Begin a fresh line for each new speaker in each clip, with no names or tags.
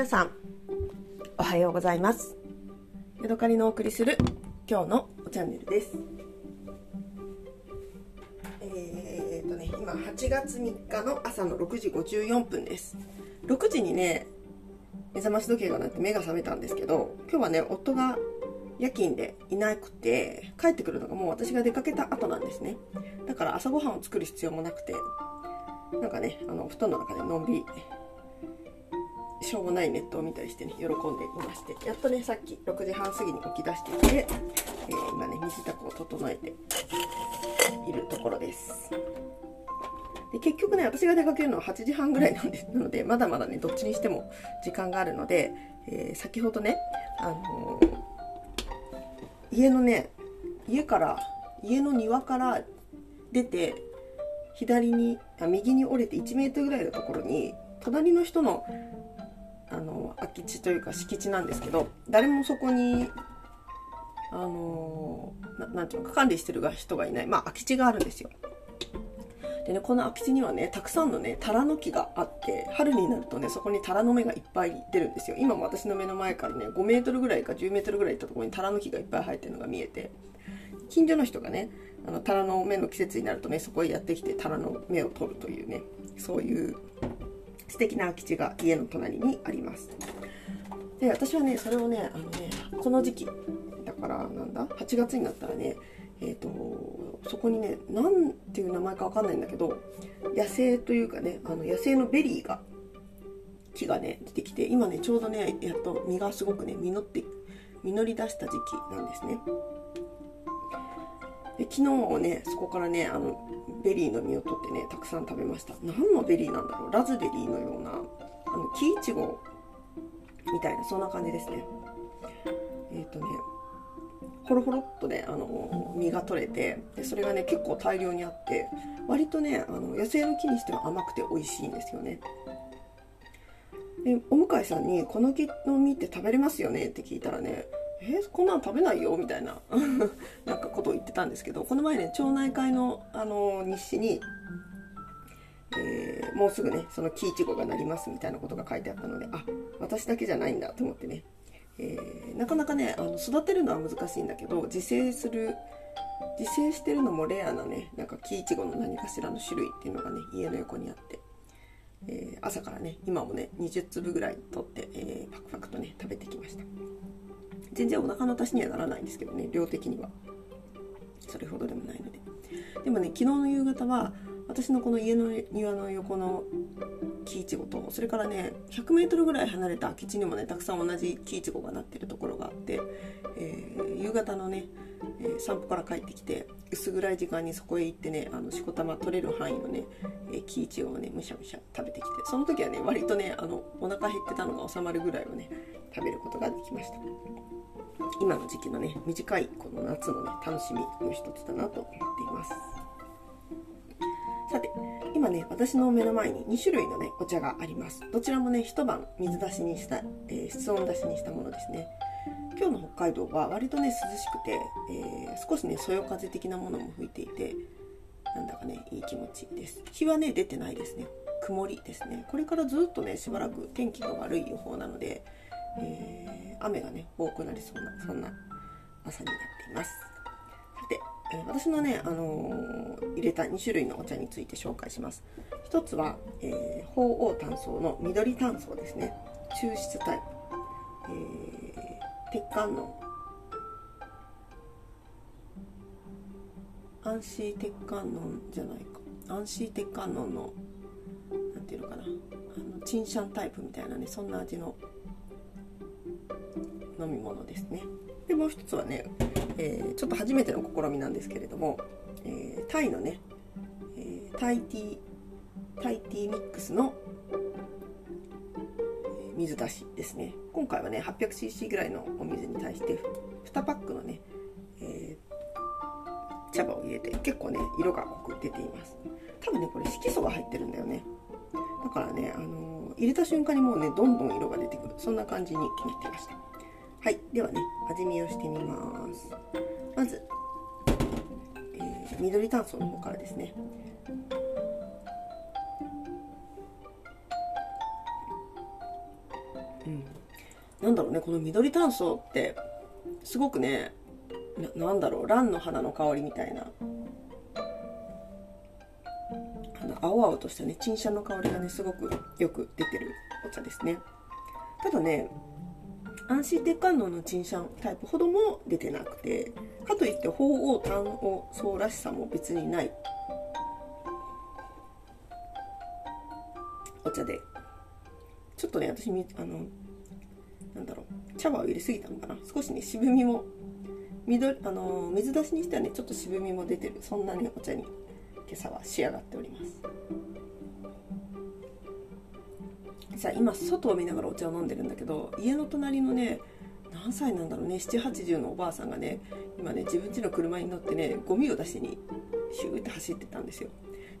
皆さんおはようございます。ヤドカリのお送りする今日のチャンネルです。えー、っとね今8月3日の朝の6時54分です。6時にね目覚まし時計が鳴って目が覚めたんですけど今日はね夫が夜勤でいなくて帰ってくるのがもう私が出かけた後なんですね。だから朝ごはんを作る必要もなくてなんかねあの布団の中でのんびりしょうもないネットを見たりしてね喜んでいましてやっとねさっき6時半過ぎに起き出してきて、えー、今ね身支度を整えているところです。で結局ね私が出かけるのは8時半ぐらいなんでなのでまだまだねどっちにしても時間があるので、えー、先ほどね、あのー、家のね家から家の庭から出て左にあ右に折れて1メートルぐらいのところに隣の人のあの空き地というか敷地なんですけど誰もそこにあのなていうのか管理してる人がいない。まあ空き地があるんですよ。でねこの空き地にはねたくさんのねタラの木があって春になるとねそこにタラの芽がいっぱい出るんですよ。今も私の目の前からね5メートルぐらいか10メートルぐらい行ったところにタラの木がいっぱい生えてるのが見えて近所の人がねあのタラの芽の季節になるとねそこへやってきてタラの芽を取るというねそういう素敵な空き地が家の隣にあります。で私はねそれをねあのねこの時期だからなんだ？8月になったらねえーと、そこにね何ていう名前か分かんないんだけど野生というかねあの野生のベリーが木がね出てきて今ねちょうどねやっと実がすごくね実って実り出した時期なんですね。で昨日ねそこからねあのベリーの実を取ってねたくさん食べました。何のベリーなんだろう？ラズベリーのようなあの木いちごみたいなそんな感じですね。えっ、ー、とねほろほろっとねあの実が取れてでそれがね結構大量にあって割とねあの野生の木にしては甘くて美味しいんですよね。でお向かいさんに「この木の実って食べれますよね?」って聞いたらねえー、こんなん食べないよみたいな なんかことを言ってたんですけどこの前ね町内会のあの日誌に、えー、もうすぐねその木いちごがなりますみたいなことが書いてあったのであ私だけじゃないんだと思ってね、えー、なかなかねあの育てるのは難しいんだけど自生する自生してるのもレアなねなんか木いちごの何かしらの種類っていうのがね家の横にあって。えー、朝からね今もね20粒ぐらい取って、えー、パクパクとね食べてきました全然お腹の足しにはならないんですけどね量的には。それほどでもないので。でもね昨日の夕方は私のこの家の庭の横の木いちごとそれからね 100m ぐらい離れた空き地にもねたくさん同じ木いちごがなってるところがあって、えー、夕方のね、えー、散歩から帰ってきて薄暗い時間にそこへ行ってねあのしこたま取れる範囲のね、えー、木いちごをねむしゃむしゃ食べてきてその時はね割とねあのお腹減ってたのが収まるぐらいをね食べることができました。今の時期のね短いこの夏のね楽しみの一つだなと思っています。さて今ね私の目の前に2種類のねお茶があります。どちらもね一晩水出しにした、えー、室温出しにしたものですね。今日の北海道は割とね涼しくて、えー、少しねそよ風的なものも吹いていてなんだかねいい気持ちです。日はね出てないですね。曇りですね。これからずっとねしばらく天気が悪い予報なのでえー、雨がね多くなりそうなそんな朝になっています。さて、えー、私のね、あのー、入れた2種類のお茶について紹介します。一つは、えー、鳳凰炭素の緑炭素ですね。抽出タイプ、えー、鉄管の安心鉄管のじゃないか。安心鉄管ののなんていうのかな。あのチンシャンタイプみたいなねそんな味の飲み物ですね。でもう一つはね、えー、ちょっと初めての試みなんですけれども、えー、タイのね、えー、タイティータイティーミックスの水出しですね。今回はね 800cc ぐらいのお水に対して2パックのね、えー、茶葉を入れて結構ね色が濃く出ています。多分ねこれ色素が入ってるんだよね。だからね、あのー、入れた瞬間にもうねどんどん色が出てくる。そんな感じになってました。はいではね味見をしてみます。まず、えー、緑炭素の方からですね。うん。なんだろうねこの緑炭素ってすごくねななんだろうランの花の香りみたいな。あの青々としたね陳謝の香りがねすごくよく出てるお茶ですね。ただね安心鉄管能の陳謝タイプほども出てなくてかといって鳳凰単王層らしさも別にない。お茶で。ちょっとね私あのなんだろう。茶葉を入れすぎたのかな。少しね渋みも緑あの水出しにしてはねちょっと渋みも出てる。そんなねお茶に今朝は仕上がっております。さ今外を見ながらお茶を飲んでるんだけど家の隣のね何歳なんだろうね780のおばあさんがね今ね自分家の車に乗ってねゴミを出しにシューって走ってたんですよ。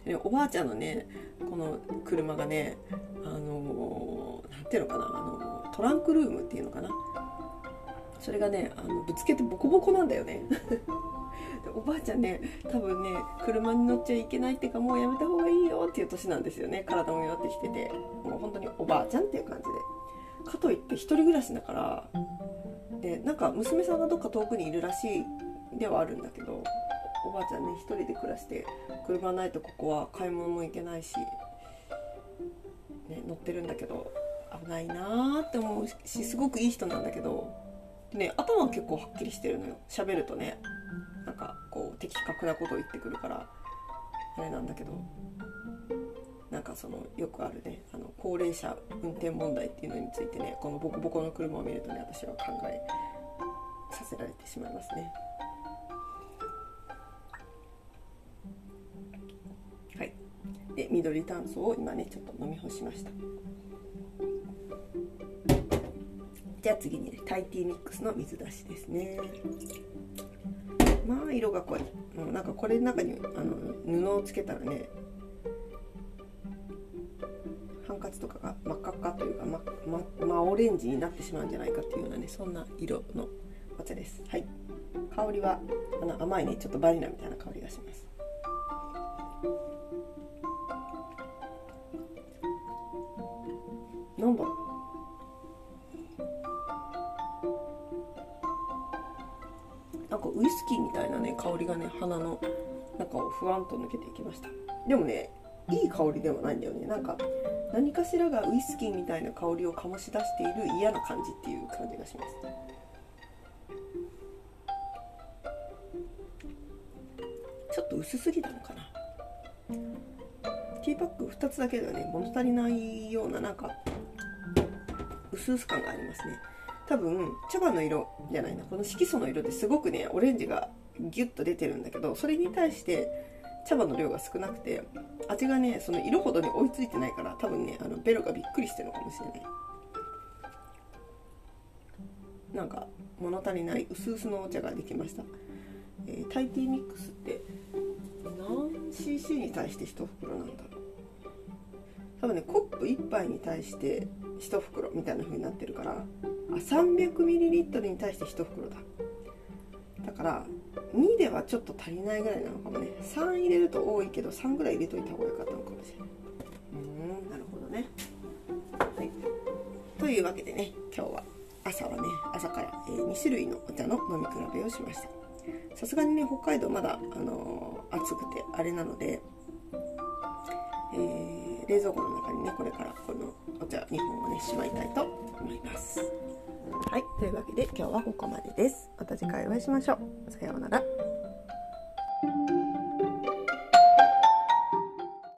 で、ね、おばあちゃんのねこの車がねあの何、ていうのかなあのトランクルームっていうのかな。それがねあのぶつけてボコボコなんだよね。おばあちゃんね多分ね車に乗っちゃいけないっていうかもうやめた方がいいよっていう年なんですよね。体も弱ってきてて。もう本当におばあちゃんっていう感じで。かといって一人暮らしだから。でなんか娘さんがどっか遠くにいるらしいではあるんだけどおばあちゃんね一人で暮らして車ないとここは買い物も行けないし、ね、乗ってるんだけど危ないなーって思うしすごくいい人なんだけど。ね頭は結構はっきりしてるのよ。喋るとね。なんかこう的確なことを言ってくるからあれなんだけどなんかそのよくあるねあの高齢者運転問題っていうのについてねこのボコボコの車を見るとね私は考えさせられてしまいますね。はいで緑炭素を今ねちょっと飲み干しました。じゃあ次にねタイティーミックスの水出しですねまあ色が濃いもうなんかこれの中にあの布をつけたらねハンカチとかが真っ赤っかというかまままオレンジになってしまうんじゃないかっていうようなねそんな色のお茶です。はい。香りはあの甘いねちょっとバニラみたいな香りがします。なんキーみたいなね香りがね鼻の中をふわんと抜けていきました。でもねいい香りではないんだよね。なんか何かしらがウイスキーみたいな香りを醸し出している嫌な感じっていう感じがします。ちょっと薄すぎたのかな。ティーパック2つだけではね物足りないようななんか薄々感がありますね。多分茶葉の色じゃないな。この色素の色ですごくねオレンジがギュッと出てるんだけどそれに対して茶葉の量が少なくて味がねその色ほどに追いついてないから多分ねあのベロがびっくりしてるのかもしれない。なんか物足りない薄々のお茶ができました、えー、タイティーミックスって何 cc に対して1袋なんだろう。多分ねコップ1杯に対して1袋みたいな風になってるからあ 300ml に対して1袋だ。だから2ではちょっと足りないぐらいなのかもね。3入れると多いけど3ぐらい入れといた方が良かったのかもしれない。うんなるほどね。はい。というわけでね今日は朝はね朝から、え2種類のお茶の飲み比べをしました。さすがにね北海道まだ、あのー、暑くてあれなので、えー、冷蔵庫の中にねこれからこのお茶2本をねしまいたいと思います。はいというわけで今日はここまでです。また次回お会いしましょう。さようなら。